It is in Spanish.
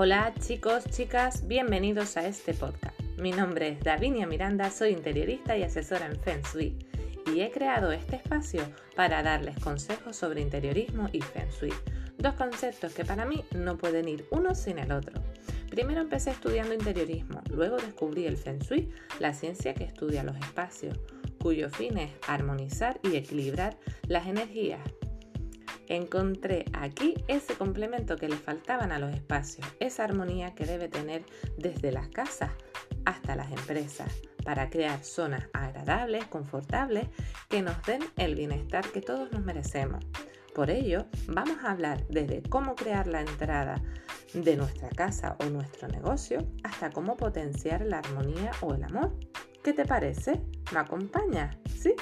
Hola chicos, chicas, bienvenidos a este podcast. Mi nombre es Davinia Miranda, soy interiorista y asesora en Feng Shui y he creado este espacio para darles consejos sobre interiorismo y Feng Shui, dos conceptos que para mí no pueden ir uno sin el otro. Primero empecé estudiando interiorismo, luego descubrí el Feng Shui, la ciencia que estudia los espacios, cuyo fin es armonizar y equilibrar las energías encontré aquí ese complemento que le faltaban a los espacios, esa armonía que debe tener desde las casas hasta las empresas para crear zonas agradables, confortables, que nos den el bienestar que todos nos merecemos. Por ello, vamos a hablar desde cómo crear la entrada de nuestra casa o nuestro negocio hasta cómo potenciar la armonía o el amor. ¿Qué te parece? ¿Me acompaña? ¿Sí?